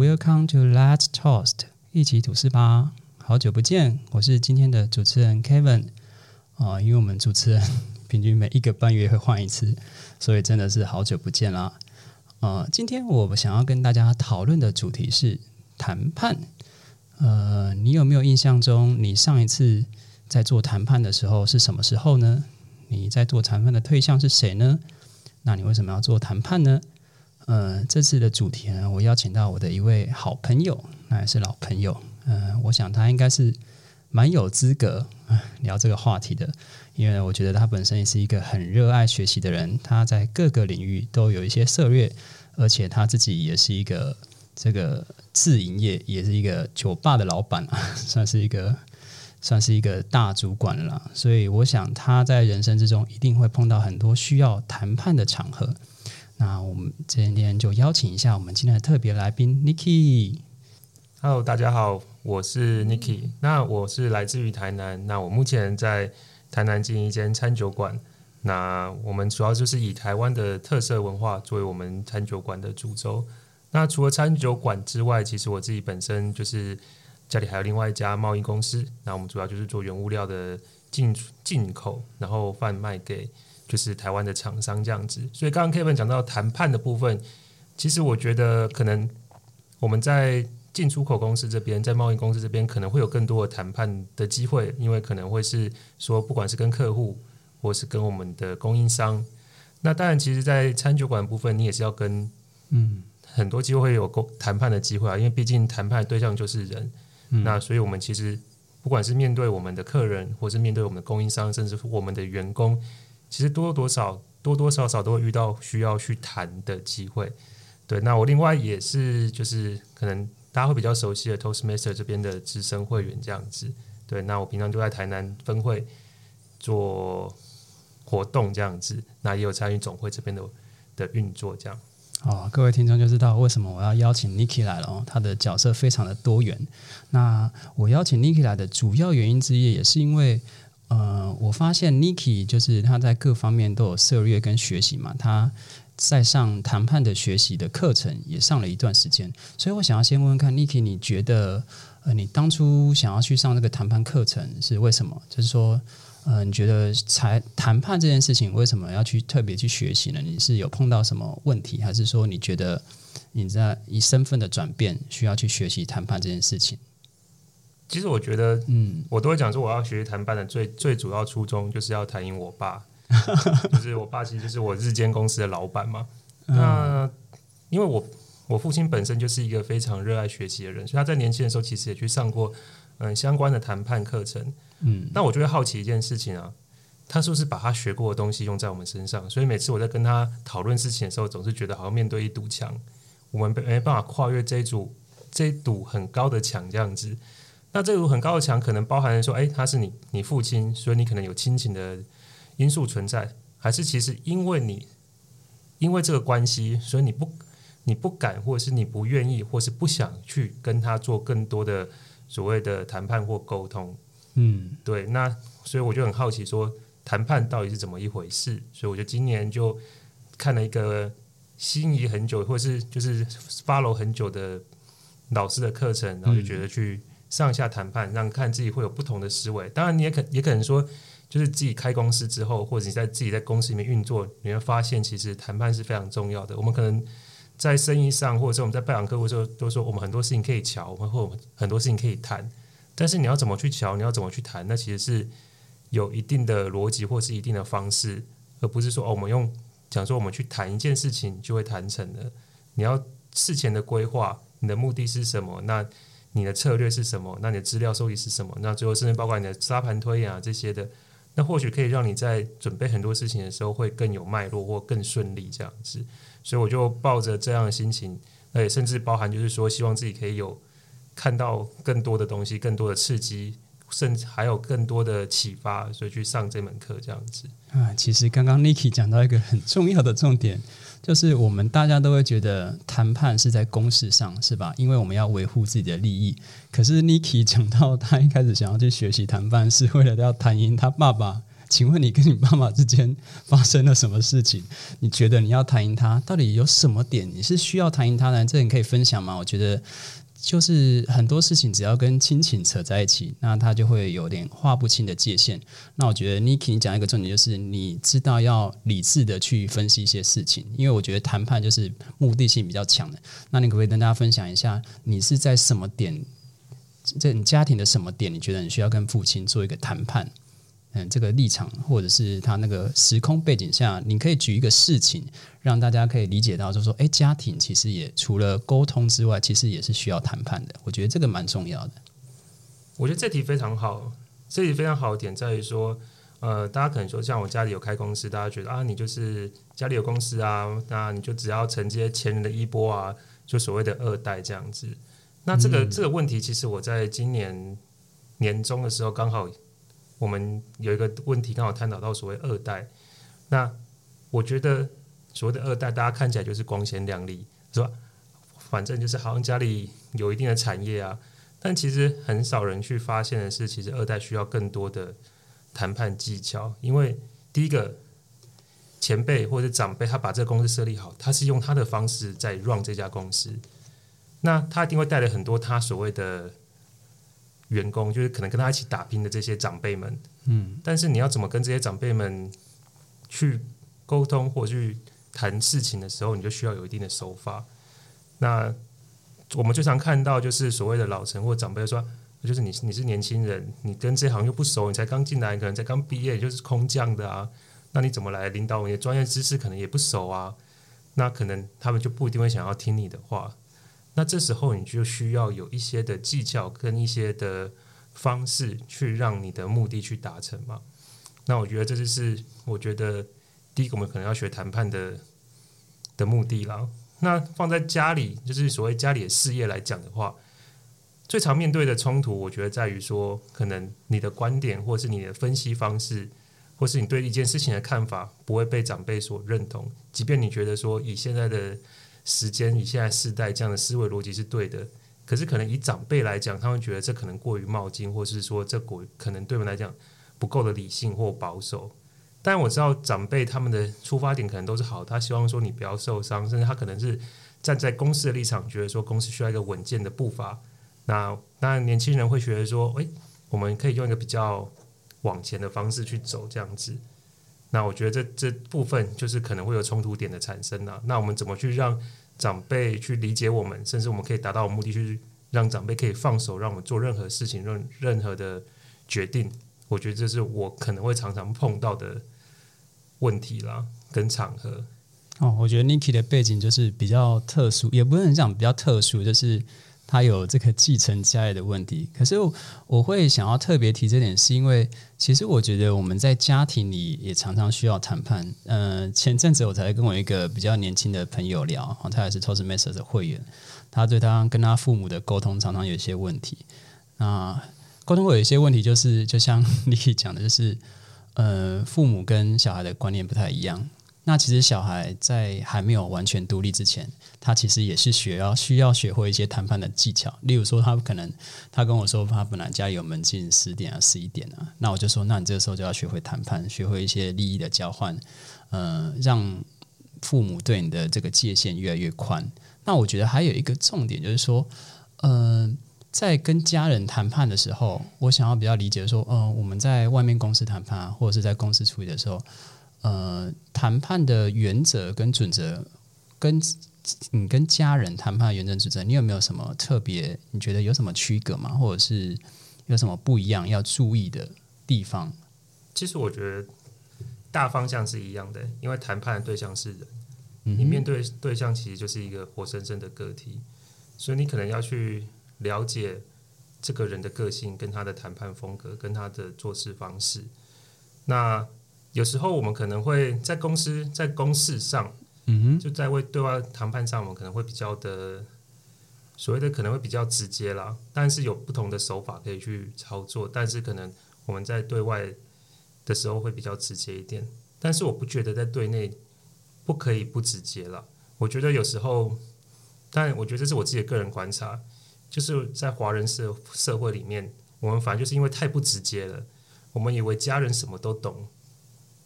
，Welcome to Let's Toast，一起吐司吧。好久不见，我是今天的主持人 Kevin 啊，因为我们主持人 平均每一个半月会换一次，所以真的是好久不见啦。呃，今天我想要跟大家讨论的主题是谈判。呃，你有没有印象中，你上一次在做谈判的时候是什么时候呢？你在做谈判的对象是谁呢？那你为什么要做谈判呢？呃，这次的主题呢，我邀请到我的一位好朋友，那也是老朋友。嗯，我想他应该是蛮有资格聊这个话题的，因为我觉得他本身也是一个很热爱学习的人。他在各个领域都有一些策略，而且他自己也是一个这个自营业，也是一个酒吧的老板啊，算是一个算是一个大主管了。所以，我想他在人生之中一定会碰到很多需要谈判的场合。那我们今天就邀请一下我们今天的特别来宾 Niki。Hello，大家好，我是 Niki。那我是来自于台南。那我目前在台南经营一间餐酒馆。那我们主要就是以台湾的特色文化作为我们餐酒馆的主轴。那除了餐酒馆之外，其实我自己本身就是家里还有另外一家贸易公司。那我们主要就是做原物料的进进口，然后贩卖给。就是台湾的厂商这样子，所以刚刚 Kevin 讲到谈判的部分，其实我觉得可能我们在进出口公司这边，在贸易公司这边可能会有更多的谈判的机会，因为可能会是说，不管是跟客户或是跟我们的供应商，那当然，其实，在餐酒馆部分，你也是要跟嗯。很多机会会有沟谈判的机会啊，因为毕竟谈判对象就是人，那所以我们其实不管是面对我们的客人，或是面对我们的供应商，甚至我们的员工。其实多多少多多少少都会遇到需要去谈的机会，对。那我另外也是就是可能大家会比较熟悉的 Toastmaster 这边的资深会员这样子，对。那我平常就在台南分会做活动这样子，那也有参与总会这边的的运作这样。哦，各位听众就知道为什么我要邀请 Niki 来了哦，他的角色非常的多元。那我邀请 Niki 来的主要原因之一也是因为。呃，我发现 Niki 就是他在各方面都有涉猎跟学习嘛，他在上谈判的学习的课程也上了一段时间，所以我想要先问问看 Niki，你觉得呃，你当初想要去上这个谈判课程是为什么？就是说，呃，你觉得才谈判这件事情为什么要去特别去学习呢？你是有碰到什么问题，还是说你觉得你在以身份的转变需要去学习谈判这件事情？其实我觉得，嗯，我都会讲说，我要学习谈判的最最主要初衷，就是要谈赢我爸。就是我爸其实就是我日间公司的老板嘛。那因为我我父亲本身就是一个非常热爱学习的人，所以他在年轻的时候其实也去上过嗯相关的谈判课程。嗯，那我就会好奇一件事情啊，他是不是把他学过的东西用在我们身上？所以每次我在跟他讨论事情的时候，总是觉得好像面对一堵墙，我们没办法跨越这一堵这一堵很高的墙这样子。那这个很高的墙，可能包含说，哎，他是你你父亲，所以你可能有亲情的因素存在，还是其实因为你因为这个关系，所以你不你不敢，或者是你不愿意，或是不想去跟他做更多的所谓的谈判或沟通。嗯，对。那所以我就很好奇，说谈判到底是怎么一回事？所以我就今年就看了一个心仪很久，或是就是 follow 很久的老师的课程，然后就觉得去。上下谈判，让看自己会有不同的思维。当然，你也可也可能说，就是自己开公司之后，或者你在自己在公司里面运作，你会发现其实谈判是非常重要的。我们可能在生意上，或者说我们在拜访客户的时候，都说我们很多事情可以瞧，我们或很多事情可以谈。但是你要怎么去瞧，你要怎么去谈，那其实是有一定的逻辑或是一定的方式，而不是说哦，我们用讲说我们去谈一件事情就会谈成的。你要事前的规划，你的目的是什么？那你的策略是什么？那你的资料收集是什么？那最后甚至包括你的沙盘推演啊这些的，那或许可以让你在准备很多事情的时候会更有脉络或更顺利这样子。所以我就抱着这样的心情，那也甚至包含就是说，希望自己可以有看到更多的东西，更多的刺激，甚至还有更多的启发，所以去上这门课这样子。啊，其实刚刚 Niki 讲到一个很重要的重点。就是我们大家都会觉得谈判是在公事上，是吧？因为我们要维护自己的利益。可是 Niki 讲到他一开始想要去学习谈判，是为了要谈赢他爸爸请问你跟你爸爸之间发生了什么事情？你觉得你要谈赢他，到底有什么点你是需要谈赢他的？这你可以分享吗？我觉得。就是很多事情只要跟亲情扯在一起，那他就会有点划不清的界限。那我觉得 Niki 讲一个重点，就是你知道要理智的去分析一些事情，因为我觉得谈判就是目的性比较强的。那你可不可以跟大家分享一下，你是在什么点，在你家庭的什么点，你觉得你需要跟父亲做一个谈判？嗯，这个立场或者是他那个时空背景下，你可以举一个事情，让大家可以理解到，就是说，哎，家庭其实也除了沟通之外，其实也是需要谈判的。我觉得这个蛮重要的。我觉得这题非常好，这题非常好的点在于说，呃，大家可能说，像我家里有开公司，大家觉得啊，你就是家里有公司啊，那你就只要承接前人的衣钵啊，就所谓的二代这样子。那这个这个问题，其实我在今年年中的时候刚好。我们有一个问题刚好探讨到所谓二代，那我觉得所谓的二代，大家看起来就是光鲜亮丽，是吧？反正就是好像家里有一定的产业啊，但其实很少人去发现的是，其实二代需要更多的谈判技巧，因为第一个前辈或者长辈他把这个公司设立好，他是用他的方式在 run 这家公司，那他一定会带来很多他所谓的。员工就是可能跟他一起打拼的这些长辈们，嗯，但是你要怎么跟这些长辈们去沟通或去谈事情的时候，你就需要有一定的手法。那我们最常看到就是所谓的老陈或长辈说，就是你你是年轻人，你跟这行又不熟，你才刚进来，可能才刚毕业，就是空降的啊，那你怎么来领导？你的专业知识可能也不熟啊，那可能他们就不一定会想要听你的话。那这时候你就需要有一些的技巧跟一些的方式去让你的目的去达成嘛？那我觉得这就是我觉得第一个我们可能要学谈判的的目的啦。那放在家里，就是所谓家里的事业来讲的话，最常面对的冲突，我觉得在于说，可能你的观点或是你的分析方式，或是你对一件事情的看法，不会被长辈所认同，即便你觉得说以现在的。时间以现在世代这样的思维逻辑是对的，可是可能以长辈来讲，他们觉得这可能过于冒进，或是说这过可能对我们来讲不够的理性或保守。但我知道长辈他们的出发点可能都是好，他希望说你不要受伤，甚至他可能是站在公司的立场，觉得说公司需要一个稳健的步伐。那当然年轻人会觉得说，诶，我们可以用一个比较往前的方式去走，这样子。那我觉得这这部分就是可能会有冲突点的产生啊。那我们怎么去让长辈去理解我们，甚至我们可以达到目的，去让长辈可以放手，让我们做任何事情，任任何的决定？我觉得这是我可能会常常碰到的问题啦，跟场合。哦，我觉得 Niki 的背景就是比较特殊，也不能讲比较特殊，就是。他有这个继承家业的问题，可是我会想要特别提这点，是因为其实我觉得我们在家庭里也常常需要谈判。嗯，前阵子我才跟我一个比较年轻的朋友聊，他也是 Toastmasters 的会员，他对他跟他父母的沟通常常有一些问题。那沟通会有一些问题，就是就像 你讲的，就是呃，父母跟小孩的观念不太一样。那其实小孩在还没有完全独立之前，他其实也是学要需要学会一些谈判的技巧。例如说，他可能他跟我说，他本来家里有门禁十点啊、十一点啊，那我就说，那你这个时候就要学会谈判，学会一些利益的交换，呃，让父母对你的这个界限越来越宽。那我觉得还有一个重点就是说，呃，在跟家人谈判的时候，我想要比较理解说，呃，我们在外面公司谈判或者是在公司处理的时候。呃，谈判的原则跟准则，跟你跟家人谈判的原则准则，你有没有什么特别？你觉得有什么区隔吗？或者是有什么不一样要注意的地方？其实我觉得大方向是一样的，因为谈判的对象是人，你面对对象其实就是一个活生生的个体，所以你可能要去了解这个人的个性，跟他的谈判风格，跟他的做事方式。那有时候我们可能会在公司在公事上，嗯哼，就在为对外谈判上，我们可能会比较的所谓的可能会比较直接啦，但是有不同的手法可以去操作，但是可能我们在对外的时候会比较直接一点，但是我不觉得在对内不可以不直接了。我觉得有时候，但我觉得这是我自己的个人观察，就是在华人社社会里面，我们反而就是因为太不直接了，我们以为家人什么都懂。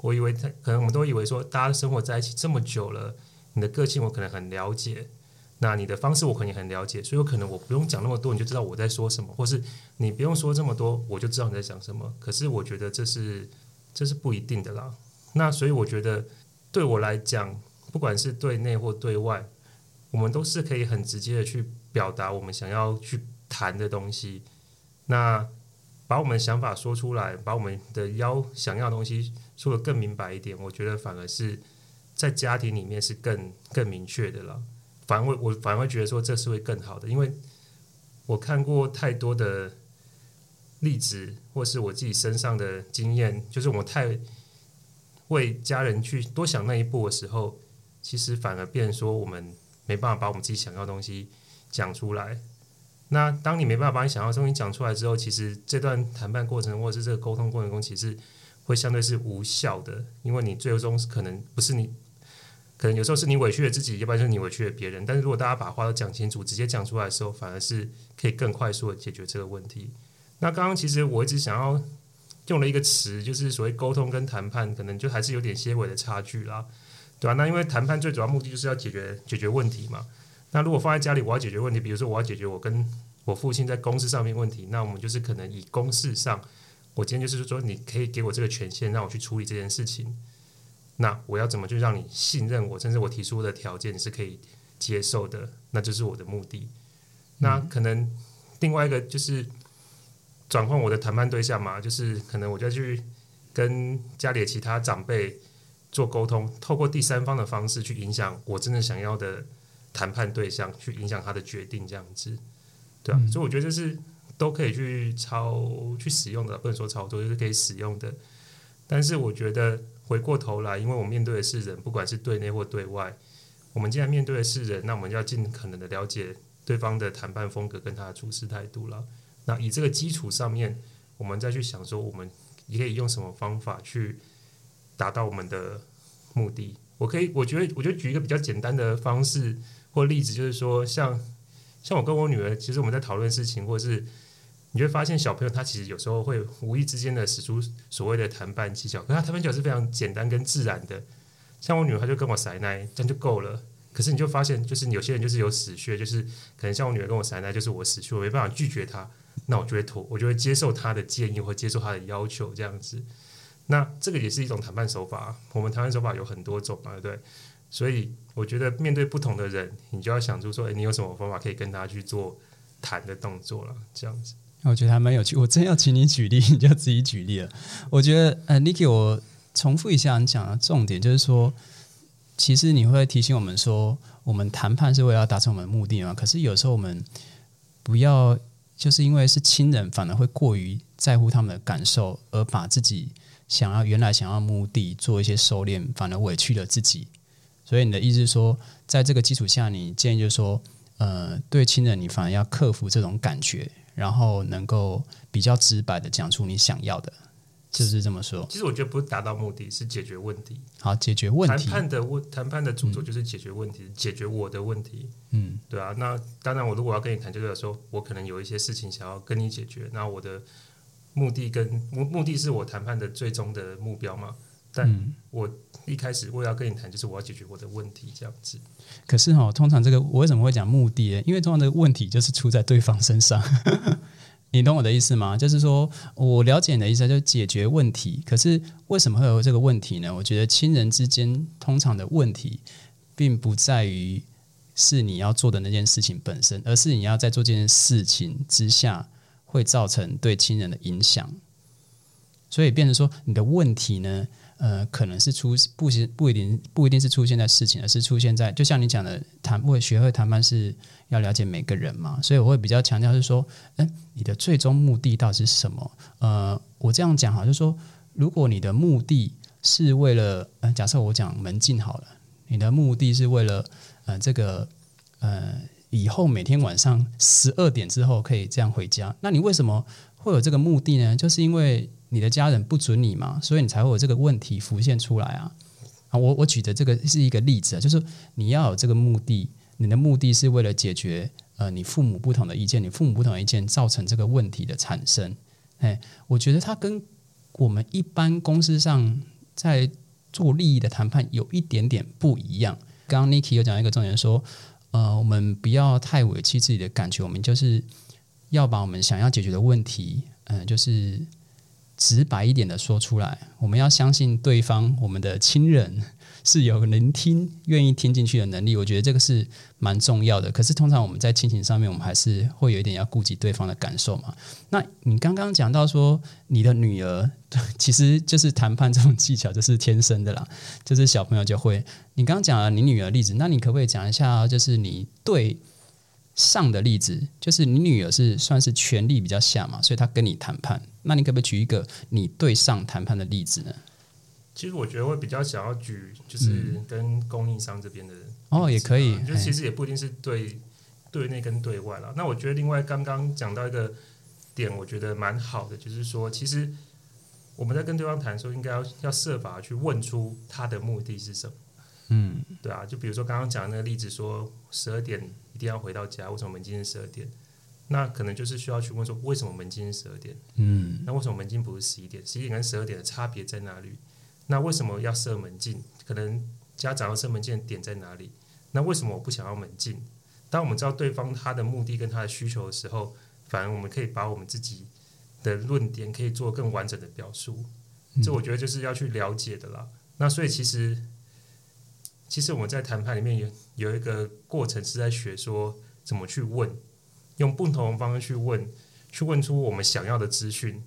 我以为他可能我们都以为说，大家生活在一起这么久了，你的个性我可能很了解，那你的方式我肯定很了解，所以有可能我不用讲那么多，你就知道我在说什么，或是你不用说这么多，我就知道你在讲什么。可是我觉得这是这是不一定的啦。那所以我觉得对我来讲，不管是对内或对外，我们都是可以很直接的去表达我们想要去谈的东西。那把我们想法说出来，把我们的要想要的东西说的更明白一点，我觉得反而是在家庭里面是更更明确的了。反而我反而觉得说这是会更好的，因为我看过太多的例子，或是我自己身上的经验，就是我太为家人去多想那一步的时候，其实反而变说我们没办法把我们自己想要的东西讲出来。那当你没办法把你想要的东西讲出来之后，其实这段谈判过程或者是这个沟通过程中，其实会相对是无效的，因为你最终可能不是你，可能有时候是你委屈了自己，要不然就是你委屈了别人。但是如果大家把话都讲清楚，直接讲出来的时候，反而是可以更快速的解决这个问题。那刚刚其实我一直想要用了一个词，就是所谓沟通跟谈判，可能就还是有点些微的差距啦，对吧？那因为谈判最主要目的就是要解决解决问题嘛。那如果放在家里，我要解决问题，比如说我要解决我跟我父亲在公事上面问题，那我们就是可能以公事上，我今天就是说，你可以给我这个权限，让我去处理这件事情。那我要怎么去让你信任我，甚至我提出的条件你是可以接受的？那就是我的目的。那可能另外一个就是转换我的谈判对象嘛，就是可能我就要去跟家里的其他长辈做沟通，透过第三方的方式去影响我真正想要的。谈判对象去影响他的决定，这样子，对啊，所以我觉得这是都可以去操去使用的，不能说操作，就是可以使用的。但是我觉得回过头来，因为我面对的是人，不管是对内或对外，我们既然面对的是人，那我们要尽可能的了解对方的谈判风格跟他的处事态度了。那以这个基础上面，我们再去想说，我们也可以用什么方法去达到我们的目的。我可以，我觉得，我就举一个比较简单的方式。或例子就是说，像像我跟我女儿，其实我们在讨论事情，或者是你会发现小朋友他其实有时候会无意之间的使出所谓的谈判技巧，可他谈判技巧是非常简单跟自然的。像我女儿，她就跟我塞奶，这样就够了。可是你就发现，就是有些人就是有死穴，就是可能像我女儿跟我塞奶，就是我死穴，我没办？法拒绝她，那我就会妥，我就会接受她的建议或接受她的要求这样子。那这个也是一种谈判手法。我们谈判手法有很多种嘛，对不对？所以我觉得面对不同的人，你就要想出说，哎，你有什么方法可以跟他去做谈的动作了？这样子，我觉得还蛮有趣。我真要请你举例，你就自己举例了。我觉得，呃，Niki，我重复一下你讲的重点，就是说，其实你会提醒我们说，我们谈判是为了要达成我们的目的嘛？可是有时候我们不要，就是因为是亲人，反而会过于在乎他们的感受，而把自己想要原来想要目的做一些收敛，反而委屈了自己。所以你的意思是说，在这个基础下，你建议就是说，呃，对亲人你反而要克服这种感觉，然后能够比较直白的讲出你想要的，是不是这么说？其实我觉得不是达到目的，是解决问题。好，解决问题。谈判的问，谈判的主轴就是解决问题，解决我的问题。嗯，对啊。那当然，我如果要跟你谈，就是说我可能有一些事情想要跟你解决，那我的目的跟目目的是我谈判的最终的目标嘛？但我一开始我要跟你谈，就是我要解决我的问题，这样子。可是哈，通常这个我为什么会讲目的？因为通常这个问题就是出在对方 身上。你懂我的意思吗？就是说我了解你的意思，就解决问题。可是为什么会有这个问题呢？我觉得亲人之间通常的问题，并不在于是你要做的那件事情本身，而是你要在做这件事情之下会造成对亲人的影响。所以变成说你的问题呢？呃，可能是出不是不一定不一定是出现在事情，而是出现在就像你讲的谈，会学会谈判是要了解每个人嘛，所以我会比较强调是说，哎，你的最终目的到底是什么？呃，我这样讲哈，就是说，如果你的目的是为了，呃，假设我讲门禁好了，你的目的是为了，呃，这个，呃，以后每天晚上十二点之后可以这样回家，那你为什么会有这个目的呢？就是因为。你的家人不准你嘛，所以你才会有这个问题浮现出来啊！啊，我我举的这个是一个例子啊，就是你要有这个目的，你的目的是为了解决呃你父母不同的意见，你父母不同意见造成这个问题的产生。哎，我觉得它跟我们一般公司上在做利益的谈判有一点点不一样。刚刚 Niki 有讲一个重点，说呃，我们不要太委屈自己的感觉，我们就是要把我们想要解决的问题，嗯，就是直白一点的说出来。我们要相信对方，我们的亲人。是有聆听、愿意听进去的能力，我觉得这个是蛮重要的。可是通常我们在亲情上面，我们还是会有一点要顾及对方的感受嘛。那你刚刚讲到说，你的女儿 其实就是谈判这种技巧就是天生的啦，就是小朋友就会。你刚刚讲了你女儿例子，那你可不可以讲一下，就是你对上的例子，就是你女儿是算是权力比较下嘛，所以她跟你谈判，那你可不可以举一个你对上谈判的例子呢？其实我觉得会比较想要举，就是跟供应商这边的哦，也可以，就其实也不一定是对对内跟对外了。那我觉得另外刚刚讲到一个点，我觉得蛮好的，就是说，其实我们在跟对方谈的时候，应该要要设法去问出他的目的是什么。嗯，对啊，就比如说刚刚讲那个例子，说十二点一定要回到家，为什么门禁是十二点？那可能就是需要去问说，为什么门禁是十二点？嗯，那为什么门禁不是十一点？十一点跟十二点的差别在哪里？那为什么要设门禁？可能家长要设门禁的点在哪里？那为什么我不想要门禁？当我们知道对方他的目的跟他的需求的时候，反而我们可以把我们自己的论点可以做更完整的表述。这我觉得就是要去了解的啦。那所以其实，其实我们在谈判里面有有一个过程是在学说怎么去问，用不同的方式去问，去问出我们想要的资讯，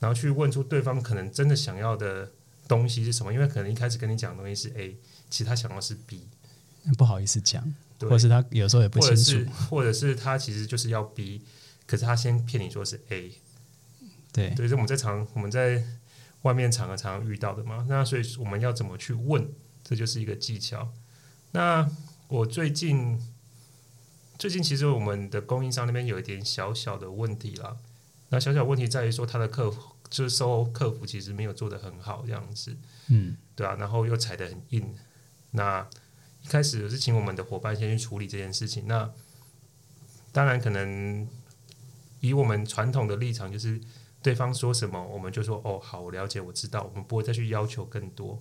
然后去问出对方可能真的想要的。东西是什么？因为可能一开始跟你讲的东西是 A，其实他想要是 B，不好意思讲，或者是他有时候也不清楚，或者是他其实就是要 B，可是他先骗你说是 A，对，对，是我们在常我们在外面场合常常遇到的嘛。那所以我们要怎么去问，这就是一个技巧。那我最近最近其实我们的供应商那边有一点小小的问题了，那小小问题在于说他的客服。就是售后客服其实没有做的很好，这样子，嗯，对啊，然后又踩得很硬。那一开始是请我们的伙伴先去处理这件事情。那当然，可能以我们传统的立场，就是对方说什么，我们就说哦，好，我了解，我知道，我们不会再去要求更多。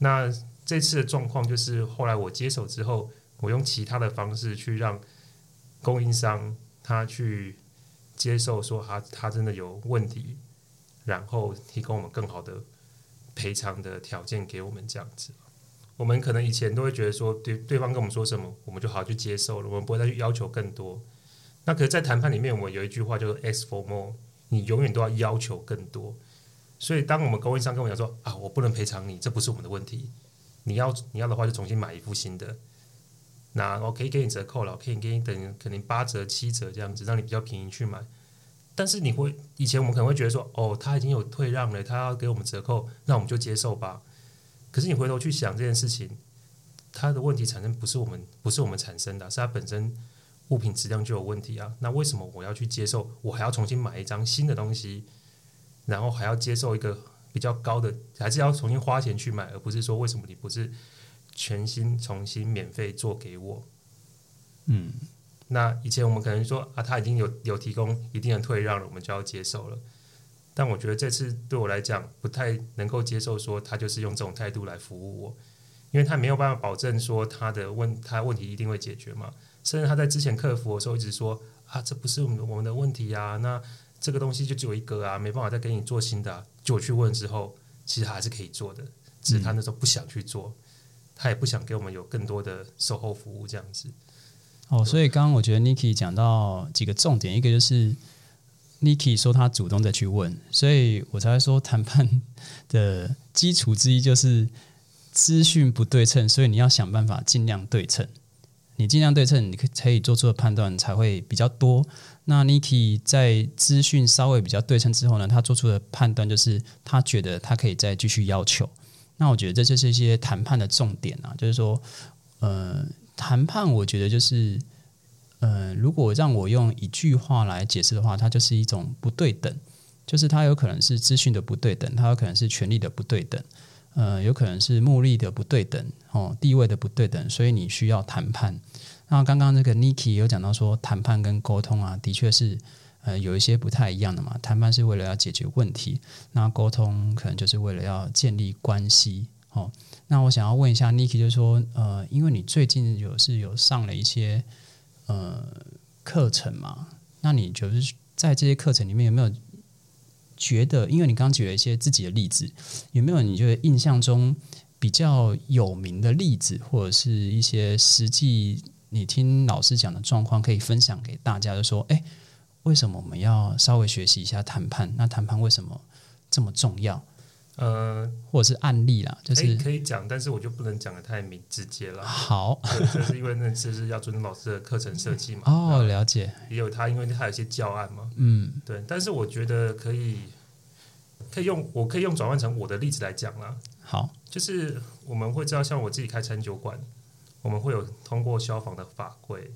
那这次的状况就是，后来我接手之后，我用其他的方式去让供应商他去接受，说他他真的有问题。然后提供我们更好的赔偿的条件给我们，这样子。我们可能以前都会觉得说，对对方跟我们说什么，我们就好去接受了，我们不会再去要求更多。那可是，在谈判里面，我们有一句话叫做 “ask for more”，你永远都要要求更多。所以，当我们供应商跟我讲说啊，我不能赔偿你，这不是我们的问题。你要你要的话，就重新买一副新的。那我可以给你折扣了，可以给你等可能八折、七折这样子，让你比较便宜去买。但是你会以前我们可能会觉得说，哦，他已经有退让了，他要给我们折扣，那我们就接受吧。可是你回头去想这件事情，他的问题产生不是我们不是我们产生的，是他本身物品质量就有问题啊。那为什么我要去接受？我还要重新买一张新的东西，然后还要接受一个比较高的，还是要重新花钱去买，而不是说为什么你不是全新重新免费做给我？嗯。那以前我们可能说啊，他已经有有提供一定的退让了，我们就要接受了。但我觉得这次对我来讲不太能够接受，说他就是用这种态度来服务我，因为他没有办法保证说他的问他问题一定会解决嘛。甚至他在之前客服的时候一直说啊，这不是我们我们的问题啊，那这个东西就只有一个啊，没办法再给你做新的。就我去问之后，其实还是可以做的，只是他那时候不想去做，他也不想给我们有更多的售后服务这样子。哦，所以刚刚我觉得 Niki 讲到几个重点，一个就是 Niki 说他主动的去问，所以我才会说谈判 的基础之一就是资讯不对称，所以你要想办法尽量对称，你尽量对称，你可可以做出的判断才会比较多。那 Niki 在资讯稍微比较对称之后呢，他做出的判断就是他觉得他可以再继续要求。那我觉得这就是一些谈判的重点啊，就是说，呃。谈判，我觉得就是，呃，如果让我用一句话来解释的话，它就是一种不对等，就是它有可能是资讯的不对等，它有可能是权力的不对等，呃，有可能是目力的不对等，哦，地位的不对等，所以你需要谈判。那刚刚那个 Niki 有讲到说，谈判跟沟通啊，的确是呃有一些不太一样的嘛。谈判是为了要解决问题，那沟通可能就是为了要建立关系。哦，那我想要问一下 Niki，就是说，呃，因为你最近有是有上了一些呃课程嘛，那你就是在这些课程里面有没有觉得，因为你刚举了一些自己的例子，有没有你觉得印象中比较有名的例子，或者是一些实际你听老师讲的状况，可以分享给大家？就说，哎，为什么我们要稍微学习一下谈判？那谈判为什么这么重要？呃，或者是案例啦，就是可以讲，但是我就不能讲的太明直接了。好，这是因为那次是要尊重老师的课程设计嘛。哦，了解。也有他，因为他有一些教案嘛。嗯，对。但是我觉得可以，可以用，我可以用转换成我的例子来讲啦。好，就是我们会知道，像我自己开餐酒馆，我们会有通过消防的法规，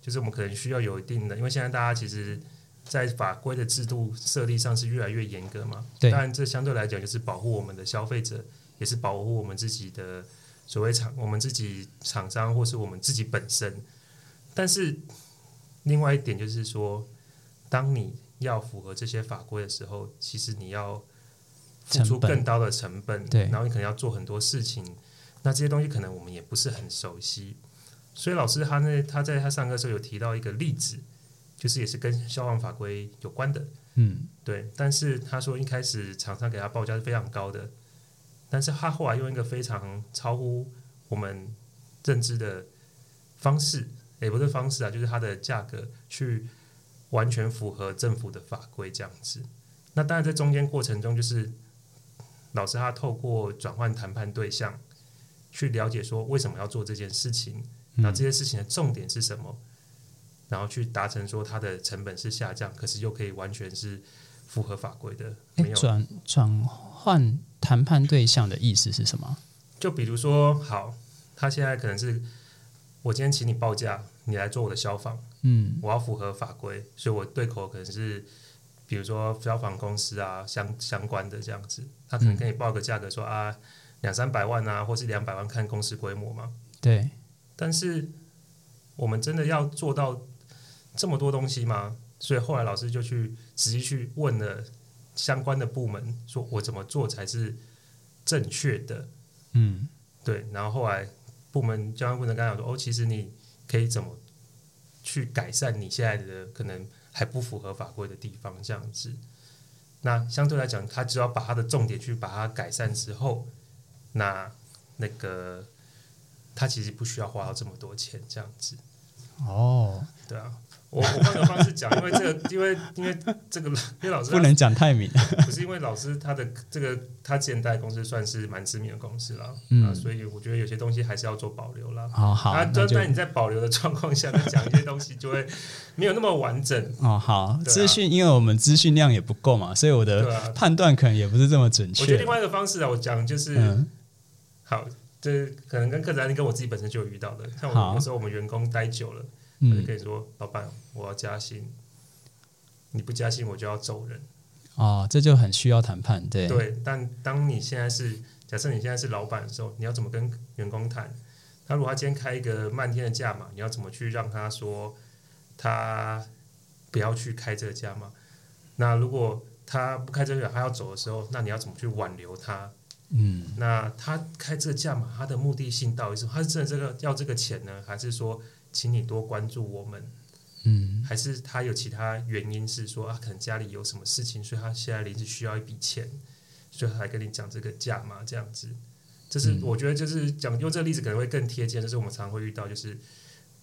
就是我们可能需要有一定的，因为现在大家其实。在法规的制度设立上是越来越严格嘛？对。当然，这相对来讲就是保护我们的消费者，也是保护我们自己的所谓厂，我们自己厂商或是我们自己本身。但是，另外一点就是说，当你要符合这些法规的时候，其实你要付出更高的成本，对。然后你可能要做很多事情，那这些东西可能我们也不是很熟悉。所以老师他那他在他上课时候有提到一个例子。就是也是跟消防法规有关的，嗯，对。但是他说一开始厂商给他报价是非常高的，但是他后来用一个非常超乎我们认知的方式，也不是方式啊，就是它的价格去完全符合政府的法规这样子。那当然在中间过程中，就是老师他透过转换谈判对象去了解说为什么要做这件事情，那这些事情的重点是什么？然后去达成说它的成本是下降，可是又可以完全是符合法规的。没有转转换谈判对象的意思是什么？就比如说，好，他现在可能是我今天请你报价，你来做我的消防，嗯，我要符合法规，所以我对口可能是比如说消防公司啊相相关的这样子，他可能跟你报个价格说啊两三百万啊，或是两百万看公司规模嘛。对，但是我们真的要做到。这么多东西吗？所以后来老师就去仔细去问了相关的部门，说我怎么做才是正确的？嗯，对。然后后来部门交关部门刚讲说，哦，其实你可以怎么去改善你现在的可能还不符合法规的地方，这样子。那相对来讲，他只要把他的重点去把它改善之后，那那个他其实不需要花到这么多钱，这样子。哦，对啊。我我换个方式讲，因为这个，因为因为这个，因为老师不能讲太明，不是因为老师他的这个他前代公司算是蛮知名的公司了，嗯，所以我觉得有些东西还是要做保留了。好好，那在你在保留的状况下，讲一些东西就会 没有那么完整。哦，好，资讯，因为我们资讯量也不够嘛，所以我的判断可能也不是这么准确。我觉得另外一个方式啊，我讲就是，好，这可能跟客人跟我自己本身就有遇到的，像我有时候我们员工待久了。他就跟你说：“老板，我要加薪，你不加薪我就要走人。”哦，这就很需要谈判，对。对，但当你现在是假设你现在是老板的时候，你要怎么跟员工谈？他如果他今天开一个漫天的价嘛，你要怎么去让他说他不要去开这个价嘛？那如果他不开这个，他要走的时候，那你要怎么去挽留他？嗯，那他开这个价码，他的目的性到底是？他是真的这个要这个钱呢，还是说？请你多关注我们，嗯，还是他有其他原因是说啊，可能家里有什么事情，所以他现在临时需要一笔钱，所以他来跟你讲这个价嘛，这样子，就是我觉得就是讲用这个例子可能会更贴切，就是我们常会遇到，就是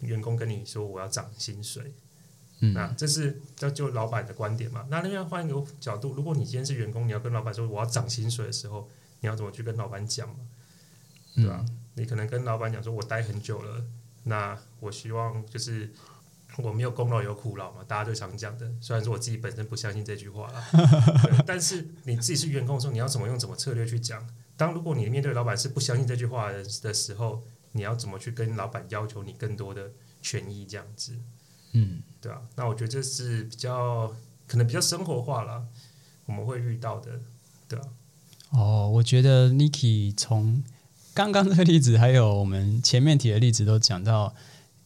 员工跟你说我要涨薪水，嗯，那这是这就老板的观点嘛。那另外换一个角度，如果你今天是员工，你要跟老板说我要涨薪水的时候，你要怎么去跟老板讲嘛？对吧？你可能跟老板讲说，我待很久了。那我希望就是我没有功劳有苦劳嘛，大家最常讲的。虽然说我自己本身不相信这句话了，但是你自己是员工的时候，你要怎么用怎么策略去讲？当如果你面对老板是不相信这句话的的时候，你要怎么去跟老板要求你更多的权益？这样子，嗯，对啊。那我觉得这是比较可能比较生活化了，我们会遇到的，对啊。哦，我觉得 Niki 从。刚刚这个例子，还有我们前面提的例子，都讲到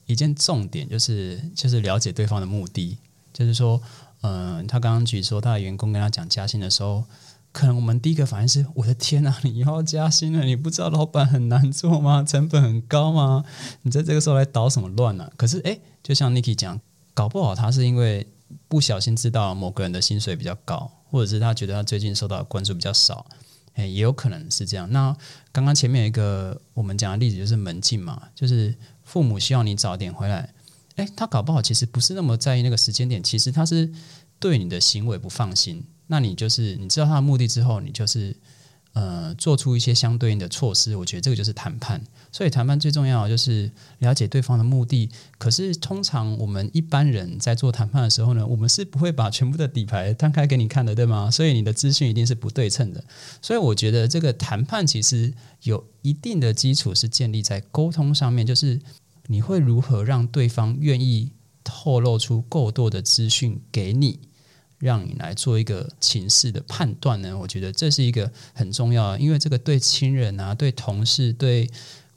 一件重点，就是就是了解对方的目的，就是说，嗯，他刚刚举说他的员工跟他讲加薪的时候，可能我们第一个反应是：我的天呐，你要加薪了？你不知道老板很难做吗？成本很高吗？你在这个时候来捣什么乱呢？可是，诶，就像 Niki 讲，搞不好他是因为不小心知道某个人的薪水比较高，或者是他觉得他最近受到的关注比较少。哎，也有可能是这样。那刚刚前面有一个我们讲的例子就是门禁嘛，就是父母希望你早点回来。哎，他搞不好其实不是那么在意那个时间点，其实他是对你的行为不放心。那你就是你知道他的目的之后，你就是。呃，做出一些相对应的措施，我觉得这个就是谈判。所以谈判最重要就是了解对方的目的。可是通常我们一般人在做谈判的时候呢，我们是不会把全部的底牌摊开给你看的，对吗？所以你的资讯一定是不对称的。所以我觉得这个谈判其实有一定的基础是建立在沟通上面，就是你会如何让对方愿意透露出够多的资讯给你。让你来做一个情势的判断呢？我觉得这是一个很重要，因为这个对亲人啊、对同事、对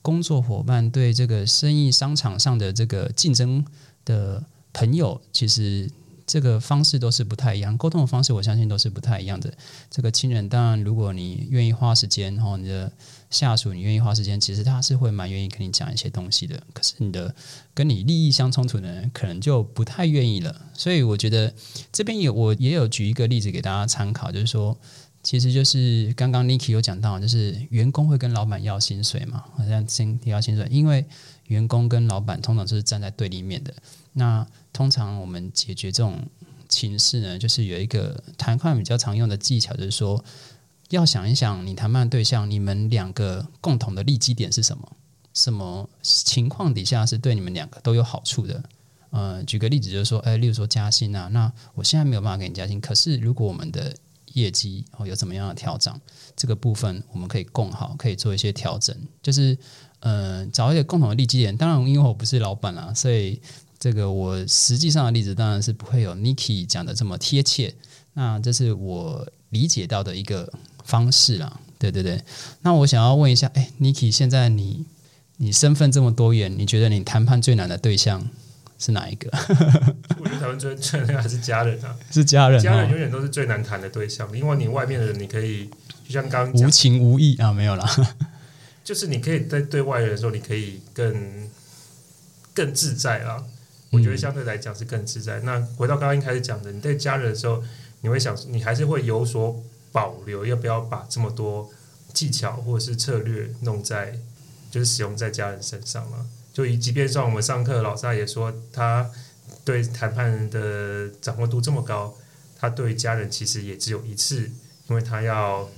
工作伙伴、对这个生意商场上的这个竞争的朋友，其实。这个方式都是不太一样，沟通的方式我相信都是不太一样的。这个亲人当然，如果你愿意花时间，哈，你的下属你愿意花时间，其实他是会蛮愿意跟你讲一些东西的。可是你的跟你利益相冲突的人，可能就不太愿意了。所以我觉得这边有我也有举一个例子给大家参考，就是说，其实就是刚刚 Niki 有讲到，就是员工会跟老板要薪水嘛，好像先提要薪水，因为员工跟老板通常是站在对立面的。那通常我们解决这种情势呢，就是有一个谈判比较常用的技巧，就是说要想一想，你谈判对象，你们两个共同的利基点是什么？什么情况底下是对你们两个都有好处的？呃，举个例子，就是说，哎，例如说加薪啊，那我现在没有办法给你加薪，可是如果我们的业绩哦有怎么样的调整，这个部分我们可以共好，可以做一些调整，就是呃找一个共同的利基点。当然，因为我不是老板啊，所以。这个我实际上的例子当然是不会有 Niki 讲的这么贴切，那这是我理解到的一个方式啦。对对对，那我想要问一下，哎，Niki，现在你你身份这么多元，你觉得你谈判最难的对象是哪一个？我觉得谈判最最难还是家人啊，是家人，家人永远都是最难谈的对象，因为你外面的人你可以就像刚无情无义啊，没有啦，就是你可以在对外人的时候，你可以更更自在啊。我觉得相对来讲是更自在。那回到刚刚一开始讲的，你在家人的时候，你会想，你还是会有所保留，要不要把这么多技巧或者是策略弄在，就是使用在家人身上嘛？就以即便像我们上课，老师也说，他对谈判的掌握度这么高，他对家人其实也只有一次，因为他要，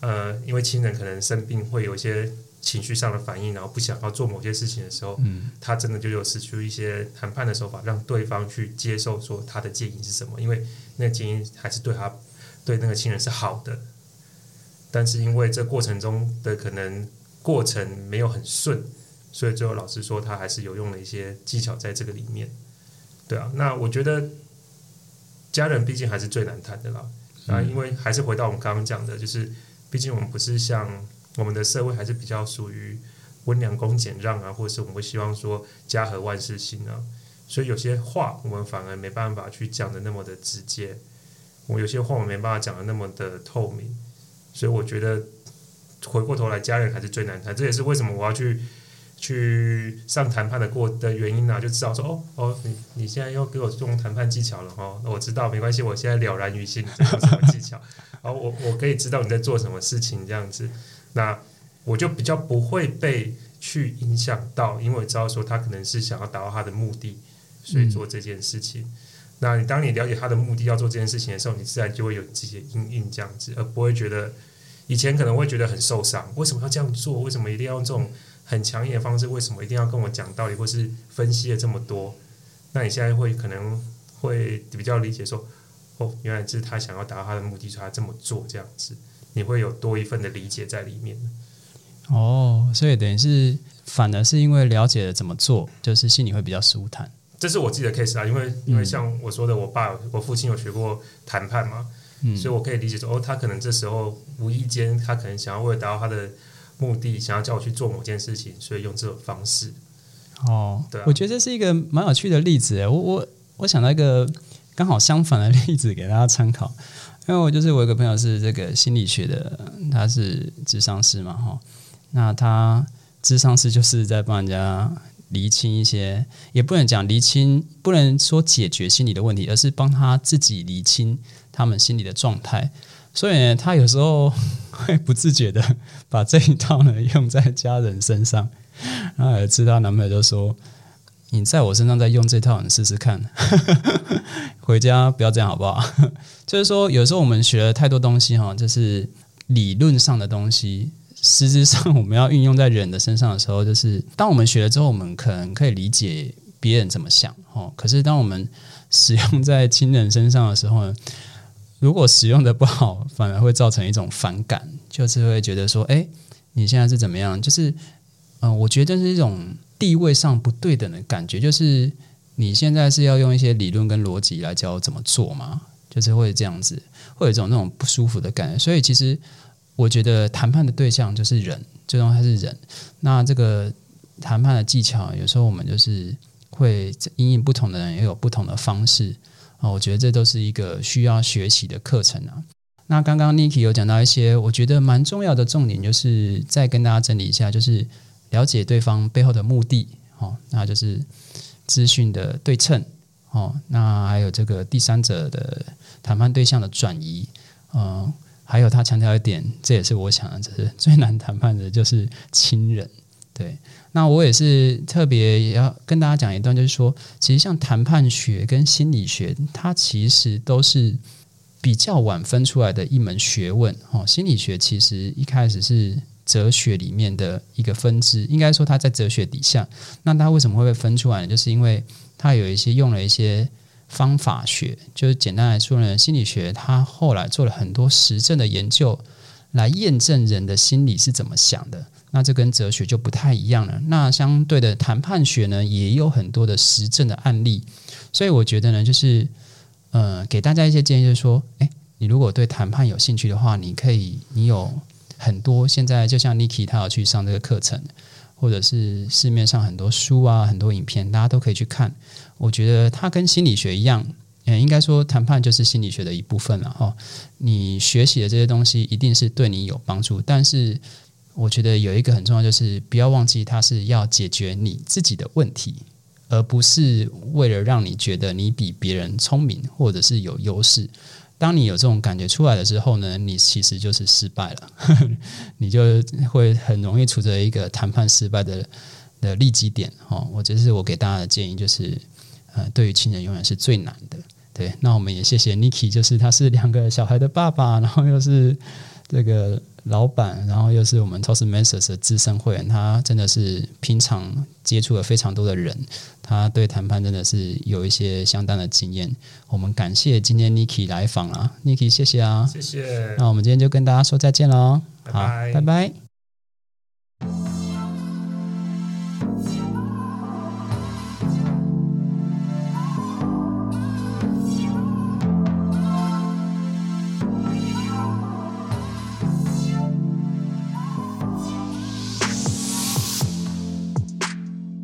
呃，因为亲人可能生病，会有一些。情绪上的反应，然后不想要做某些事情的时候，嗯，他真的就有使出一些谈判的手法，让对方去接受说他的建议是什么，因为那个建议还是对他对那个亲人是好的，但是因为这过程中的可能过程没有很顺，所以最后老师说他还是有用了一些技巧在这个里面，对啊，那我觉得家人毕竟还是最难谈的啦，啊，因为还是回到我们刚刚讲的，就是毕竟我们不是像。我们的社会还是比较属于温良恭俭让啊，或者是我们会希望说家和万事兴啊，所以有些话我们反而没办法去讲的那么的直接，我有些话我没办法讲的那么的透明，所以我觉得回过头来，家人还是最难谈，这也是为什么我要去去上谈判的过的原因啊，就知道说哦哦，你你现在又给我用谈判技巧了哈，那我知道没关系，我现在了然于心，这有什么技巧，然后我我可以知道你在做什么事情这样子。那我就比较不会被去影响到，因为我知道说他可能是想要达到他的目的，所以做这件事情。那你当你了解他的目的要做这件事情的时候，你自然就会有这些阴影这样子，而不会觉得以前可能会觉得很受伤。为什么要这样做？为什么一定要用这种很强硬的方式？为什么一定要跟我讲道理，或是分析了这么多？那你现在会可能会比较理解说，哦，原来这是他想要达到他的目的，所以他这么做这样子。你会有多一份的理解在里面哦，所以等于是反而是因为了解了怎么做，就是心里会比较舒坦。这是我自己的 case 啊，因为因为像我说的，我爸我父亲有学过谈判嘛，嗯，所以我可以理解说，哦，他可能这时候无意间，他可能想要为了达到他的目的，想要叫我去做某件事情，所以用这种方式。哦，对，我觉得这是一个蛮有趣的例子。我我我想到一个刚好相反的例子给大家参考，因为我就是我有个朋友是这个心理学的，他是智商师嘛，哈，那他智商师就是在帮人家厘清一些，也不能讲厘清，不能说解决心理的问题，而是帮他自己厘清他们心理的状态。所以他有时候 会不自觉的把这一套呢用在家人身上。然后有一次她男朋友就说：“你在我身上再用这套，你试试看，回家不要这样好不好？” 就是说，有时候我们学了太多东西哈，就是理论上的东西，实质上我们要运用在人的身上的时候，就是当我们学了之后，我们可能可以理解别人怎么想哦。可是当我们使用在亲人身上的时候呢？如果使用的不好，反而会造成一种反感，就是会觉得说：“哎，你现在是怎么样？”就是，嗯，我觉得是一种地位上不对等的感觉。就是你现在是要用一些理论跟逻辑来教我怎么做吗？就是会这样子，会有一种那种不舒服的感觉。所以，其实我觉得谈判的对象就是人，最终他是人。那这个谈判的技巧，有时候我们就是会因应不同的人，也有不同的方式。啊，我觉得这都是一个需要学习的课程啊。那刚刚 Niki 有讲到一些我觉得蛮重要的重点，就是再跟大家整理一下，就是了解对方背后的目的。哦，那就是资讯的对称。哦，那还有这个第三者的谈判对象的转移。嗯，还有他强调一点，这也是我想的，就是最难谈判的就是亲人。对。那我也是特别要跟大家讲一段，就是说，其实像谈判学跟心理学，它其实都是比较晚分出来的一门学问。哦，心理学其实一开始是哲学里面的一个分支，应该说它在哲学底下。那它为什么会被分出来呢？就是因为它有一些用了一些方法学，就是简单来说呢，心理学它后来做了很多实证的研究，来验证人的心理是怎么想的。那这跟哲学就不太一样了。那相对的谈判学呢，也有很多的实证的案例。所以我觉得呢，就是呃，给大家一些建议，就是说，诶，你如果对谈判有兴趣的话，你可以，你有很多现在就像 Niki 他要去上这个课程，或者是市面上很多书啊，很多影片，大家都可以去看。我觉得它跟心理学一样，嗯，应该说谈判就是心理学的一部分了哈。你学习的这些东西一定是对你有帮助，但是。我觉得有一个很重要，就是不要忘记，它是要解决你自己的问题，而不是为了让你觉得你比别人聪明或者是有优势。当你有这种感觉出来的时候呢，你其实就是失败了，你就会很容易处在一个谈判失败的的利基点。哦，我这是我给大家的建议，就是呃，对于亲人永远是最难的。对，那我们也谢谢 Niki，就是他是两个小孩的爸爸，然后又是这个。老板，然后又是我们 t o s t Masters 的资深会员，他真的是平常接触了非常多的人，他对谈判真的是有一些相当的经验。我们感谢今天 Niki 来访啊，Niki 谢谢啊，谢谢。那我们今天就跟大家说再见喽，好，拜拜。